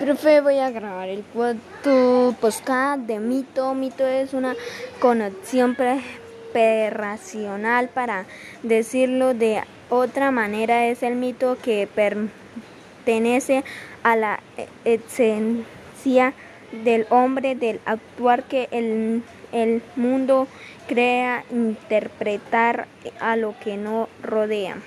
Profe, voy a grabar el cuarto podcast de mito. Mito es una conexión perracional para decirlo de otra manera. Es el mito que pertenece a la e, esencia del hombre, del actuar que el, el mundo crea, interpretar a lo que no rodea.